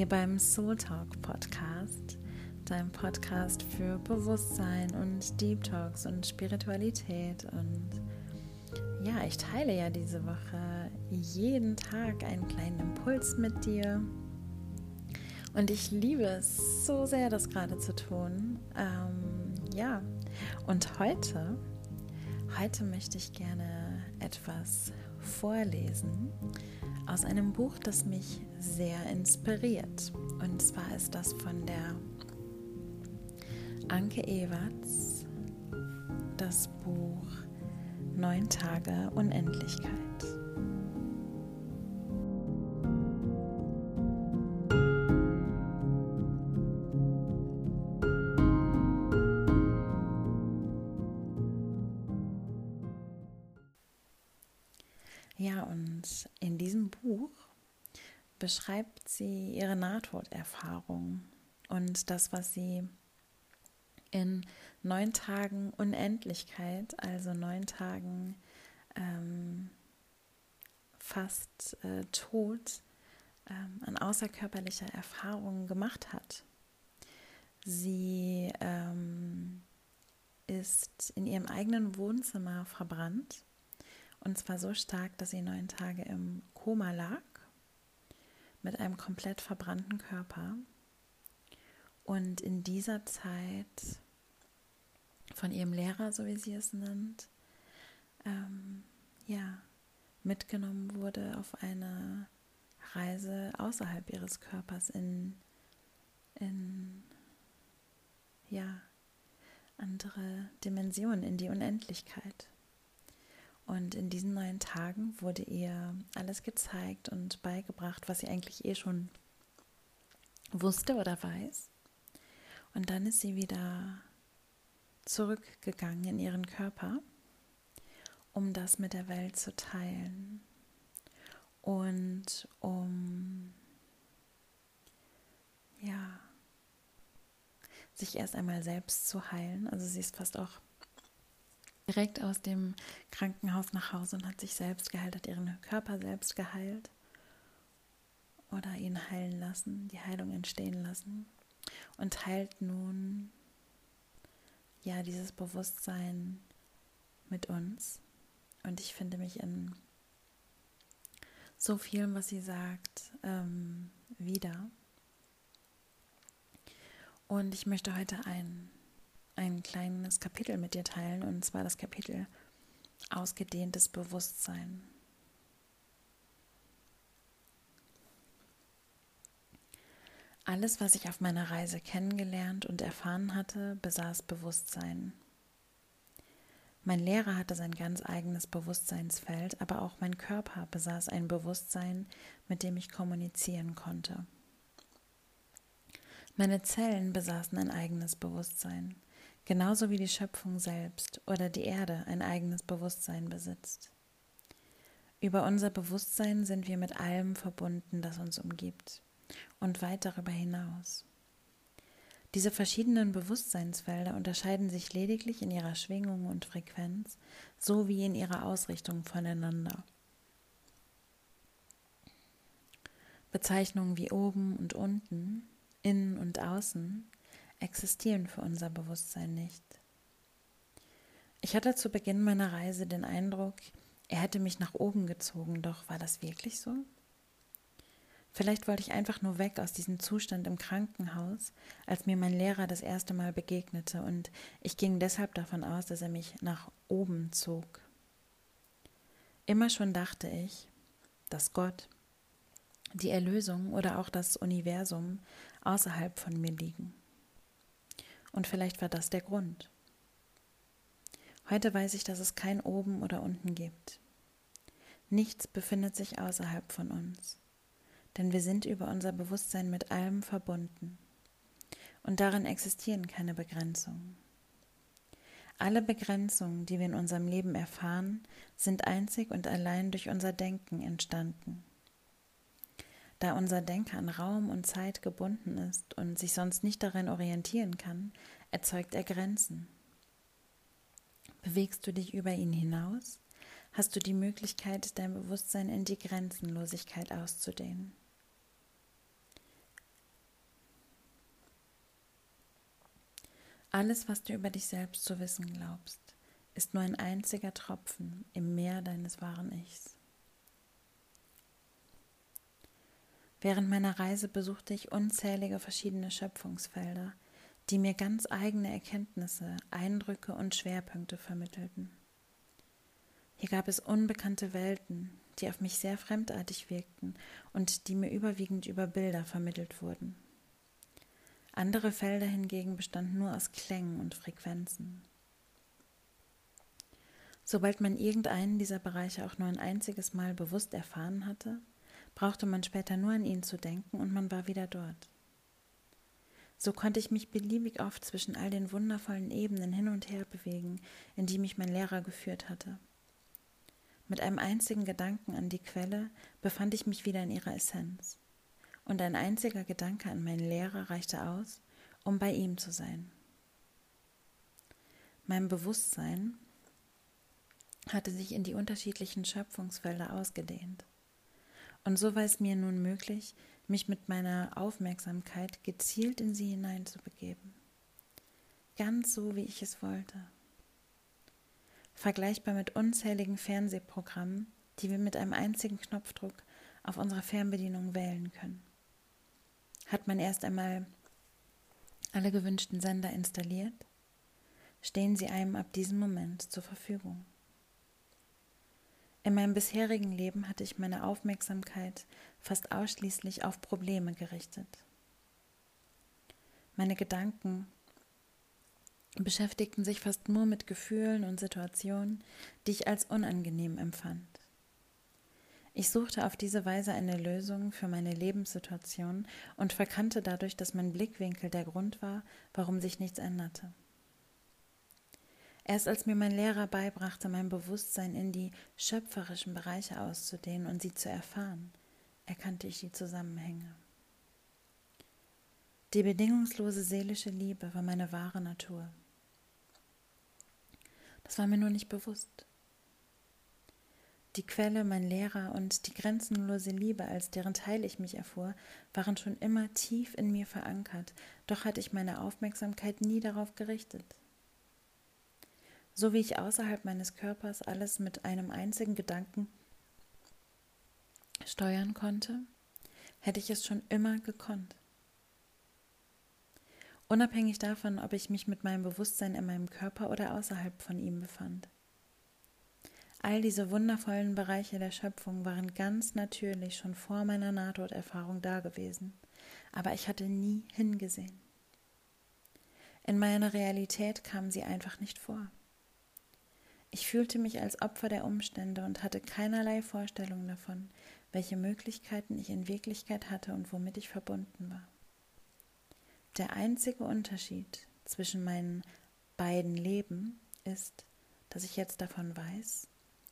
Hier beim Soul Talk Podcast, deinem Podcast für Bewusstsein und Deep Talks und Spiritualität. Und ja, ich teile ja diese Woche jeden Tag einen kleinen Impuls mit dir. Und ich liebe es so sehr, das gerade zu tun. Ähm, ja, und heute, heute möchte ich gerne etwas vorlesen aus einem Buch, das mich sehr inspiriert. Und zwar ist das von der Anke Ewerts, das Buch Neun Tage Unendlichkeit. Beschreibt sie ihre Nahtoderfahrung und das, was sie in neun Tagen Unendlichkeit, also neun Tagen ähm, fast äh, tot, ähm, an außerkörperlicher Erfahrung gemacht hat. Sie ähm, ist in ihrem eigenen Wohnzimmer verbrannt und zwar so stark, dass sie neun Tage im Koma lag, mit einem komplett verbrannten Körper. Und in dieser Zeit von ihrem Lehrer, so wie sie es nennt, ähm, ja, mitgenommen wurde auf eine Reise außerhalb ihres Körpers in, in ja, andere Dimensionen, in die Unendlichkeit. Und in diesen neun Tagen wurde ihr alles gezeigt und beigebracht, was sie eigentlich eh schon wusste oder weiß. Und dann ist sie wieder zurückgegangen in ihren Körper, um das mit der Welt zu teilen und um ja sich erst einmal selbst zu heilen. Also sie ist fast auch direkt aus dem Krankenhaus nach Hause und hat sich selbst geheilt, hat ihren Körper selbst geheilt oder ihn heilen lassen, die Heilung entstehen lassen und teilt nun ja dieses Bewusstsein mit uns. Und ich finde mich in so vielem, was sie sagt, ähm, wieder. Und ich möchte heute ein ein kleines Kapitel mit dir teilen, und zwar das Kapitel Ausgedehntes Bewusstsein. Alles, was ich auf meiner Reise kennengelernt und erfahren hatte, besaß Bewusstsein. Mein Lehrer hatte sein ganz eigenes Bewusstseinsfeld, aber auch mein Körper besaß ein Bewusstsein, mit dem ich kommunizieren konnte. Meine Zellen besaßen ein eigenes Bewusstsein genauso wie die Schöpfung selbst oder die Erde ein eigenes Bewusstsein besitzt. Über unser Bewusstsein sind wir mit allem verbunden, das uns umgibt, und weit darüber hinaus. Diese verschiedenen Bewusstseinsfelder unterscheiden sich lediglich in ihrer Schwingung und Frequenz sowie in ihrer Ausrichtung voneinander. Bezeichnungen wie oben und unten, innen und außen existieren für unser Bewusstsein nicht. Ich hatte zu Beginn meiner Reise den Eindruck, er hätte mich nach oben gezogen, doch war das wirklich so? Vielleicht wollte ich einfach nur weg aus diesem Zustand im Krankenhaus, als mir mein Lehrer das erste Mal begegnete, und ich ging deshalb davon aus, dass er mich nach oben zog. Immer schon dachte ich, dass Gott, die Erlösung oder auch das Universum außerhalb von mir liegen. Und vielleicht war das der Grund. Heute weiß ich, dass es kein oben oder unten gibt. Nichts befindet sich außerhalb von uns, denn wir sind über unser Bewusstsein mit allem verbunden. Und darin existieren keine Begrenzungen. Alle Begrenzungen, die wir in unserem Leben erfahren, sind einzig und allein durch unser Denken entstanden. Da unser Denker an Raum und Zeit gebunden ist und sich sonst nicht darin orientieren kann, erzeugt er Grenzen. Bewegst du dich über ihn hinaus, hast du die Möglichkeit, dein Bewusstsein in die Grenzenlosigkeit auszudehnen. Alles, was du über dich selbst zu wissen glaubst, ist nur ein einziger Tropfen im Meer deines wahren Ichs. Während meiner Reise besuchte ich unzählige verschiedene Schöpfungsfelder, die mir ganz eigene Erkenntnisse, Eindrücke und Schwerpunkte vermittelten. Hier gab es unbekannte Welten, die auf mich sehr fremdartig wirkten und die mir überwiegend über Bilder vermittelt wurden. Andere Felder hingegen bestanden nur aus Klängen und Frequenzen. Sobald man irgendeinen dieser Bereiche auch nur ein einziges Mal bewusst erfahren hatte, brauchte man später nur an ihn zu denken und man war wieder dort. So konnte ich mich beliebig oft zwischen all den wundervollen Ebenen hin und her bewegen, in die mich mein Lehrer geführt hatte. Mit einem einzigen Gedanken an die Quelle befand ich mich wieder in ihrer Essenz und ein einziger Gedanke an meinen Lehrer reichte aus, um bei ihm zu sein. Mein Bewusstsein hatte sich in die unterschiedlichen Schöpfungsfelder ausgedehnt. Und so war es mir nun möglich, mich mit meiner Aufmerksamkeit gezielt in sie hineinzubegeben. Ganz so, wie ich es wollte. Vergleichbar mit unzähligen Fernsehprogrammen, die wir mit einem einzigen Knopfdruck auf unserer Fernbedienung wählen können hat man erst einmal alle gewünschten Sender installiert, stehen sie einem ab diesem Moment zur Verfügung. In meinem bisherigen Leben hatte ich meine Aufmerksamkeit fast ausschließlich auf Probleme gerichtet. Meine Gedanken beschäftigten sich fast nur mit Gefühlen und Situationen, die ich als unangenehm empfand. Ich suchte auf diese Weise eine Lösung für meine Lebenssituation und verkannte dadurch, dass mein Blickwinkel der Grund war, warum sich nichts änderte. Erst als mir mein Lehrer beibrachte, mein Bewusstsein in die schöpferischen Bereiche auszudehnen und sie zu erfahren, erkannte ich die Zusammenhänge. Die bedingungslose seelische Liebe war meine wahre Natur. Das war mir nur nicht bewusst. Die Quelle, mein Lehrer und die grenzenlose Liebe, als deren Teil ich mich erfuhr, waren schon immer tief in mir verankert, doch hatte ich meine Aufmerksamkeit nie darauf gerichtet. So wie ich außerhalb meines Körpers alles mit einem einzigen Gedanken steuern konnte, hätte ich es schon immer gekonnt. Unabhängig davon, ob ich mich mit meinem Bewusstsein in meinem Körper oder außerhalb von ihm befand. All diese wundervollen Bereiche der Schöpfung waren ganz natürlich schon vor meiner Nahtoderfahrung da gewesen, aber ich hatte nie hingesehen. In meiner Realität kamen sie einfach nicht vor. Ich fühlte mich als Opfer der Umstände und hatte keinerlei Vorstellung davon, welche Möglichkeiten ich in Wirklichkeit hatte und womit ich verbunden war. Der einzige Unterschied zwischen meinen beiden Leben ist, dass ich jetzt davon weiß,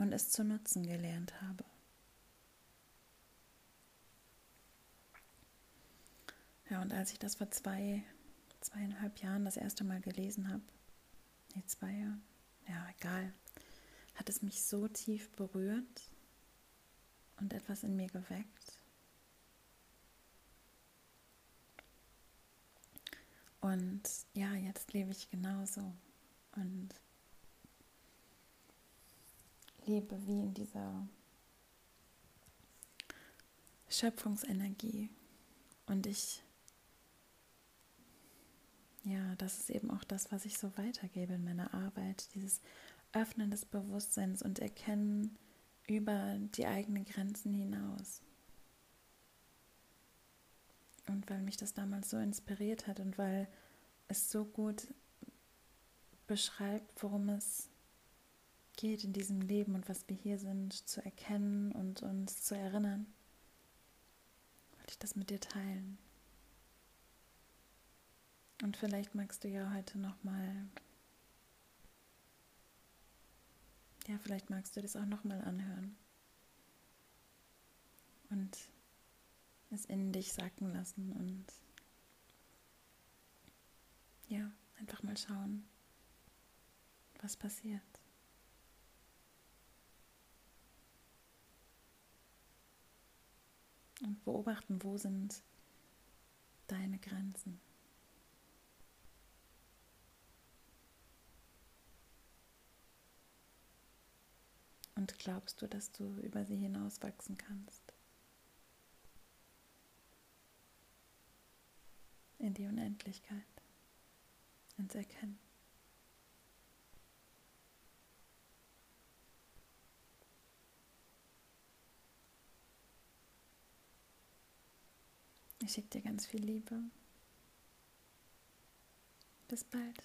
und es zu nutzen gelernt habe. Ja, und als ich das vor zwei, zweieinhalb Jahren das erste Mal gelesen habe, nee, zwei Jahre, ja, egal, hat es mich so tief berührt und etwas in mir geweckt. Und ja, jetzt lebe ich genauso. Und lebe wie in dieser Schöpfungsenergie. Und ich, ja, das ist eben auch das, was ich so weitergebe in meiner Arbeit, dieses Öffnen des Bewusstseins und Erkennen über die eigenen Grenzen hinaus. Und weil mich das damals so inspiriert hat und weil es so gut beschreibt, worum es geht in diesem Leben und was wir hier sind, zu erkennen und uns zu erinnern, wollte ich das mit dir teilen. Und vielleicht magst du ja heute nochmal, ja, vielleicht magst du das auch nochmal anhören und es in dich sacken lassen und ja, einfach mal schauen, was passiert. Und beobachten, wo sind deine Grenzen. Und glaubst du, dass du über sie hinaus wachsen kannst? In die Unendlichkeit, ins Erkennen. Ich schicke dir ganz viel Liebe. Bis bald.